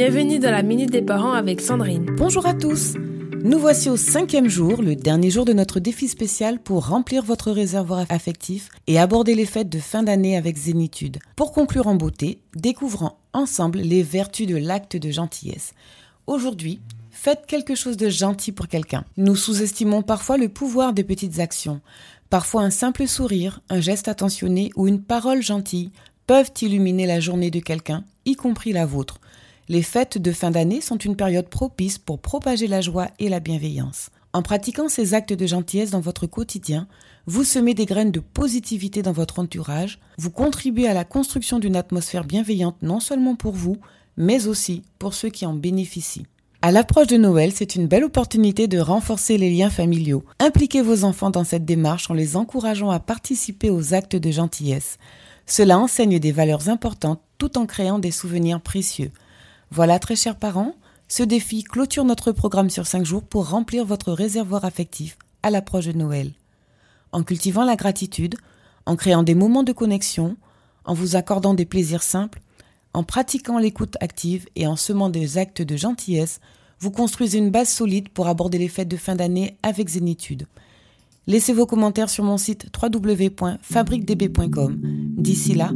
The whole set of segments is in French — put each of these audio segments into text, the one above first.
Bienvenue dans la Minute des Parents avec Sandrine. Bonjour à tous Nous voici au cinquième jour, le dernier jour de notre défi spécial pour remplir votre réservoir affectif et aborder les fêtes de fin d'année avec zénitude. Pour conclure en beauté, découvrons ensemble les vertus de l'acte de gentillesse. Aujourd'hui, faites quelque chose de gentil pour quelqu'un. Nous sous-estimons parfois le pouvoir des petites actions. Parfois un simple sourire, un geste attentionné ou une parole gentille peuvent illuminer la journée de quelqu'un, y compris la vôtre. Les fêtes de fin d'année sont une période propice pour propager la joie et la bienveillance. En pratiquant ces actes de gentillesse dans votre quotidien, vous semez des graines de positivité dans votre entourage, vous contribuez à la construction d'une atmosphère bienveillante non seulement pour vous, mais aussi pour ceux qui en bénéficient. À l'approche de Noël, c'est une belle opportunité de renforcer les liens familiaux. Impliquez vos enfants dans cette démarche en les encourageant à participer aux actes de gentillesse. Cela enseigne des valeurs importantes tout en créant des souvenirs précieux. Voilà, très chers parents, ce défi clôture notre programme sur 5 jours pour remplir votre réservoir affectif à l'approche de Noël. En cultivant la gratitude, en créant des moments de connexion, en vous accordant des plaisirs simples, en pratiquant l'écoute active et en semant des actes de gentillesse, vous construisez une base solide pour aborder les fêtes de fin d'année avec zénitude. Laissez vos commentaires sur mon site www.fabriquedb.com. D'ici là,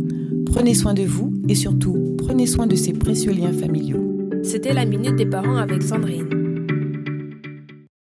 prenez soin de vous et surtout, prenez soin de ces précieux liens familiaux. C'était la Minute des Parents avec Sandrine.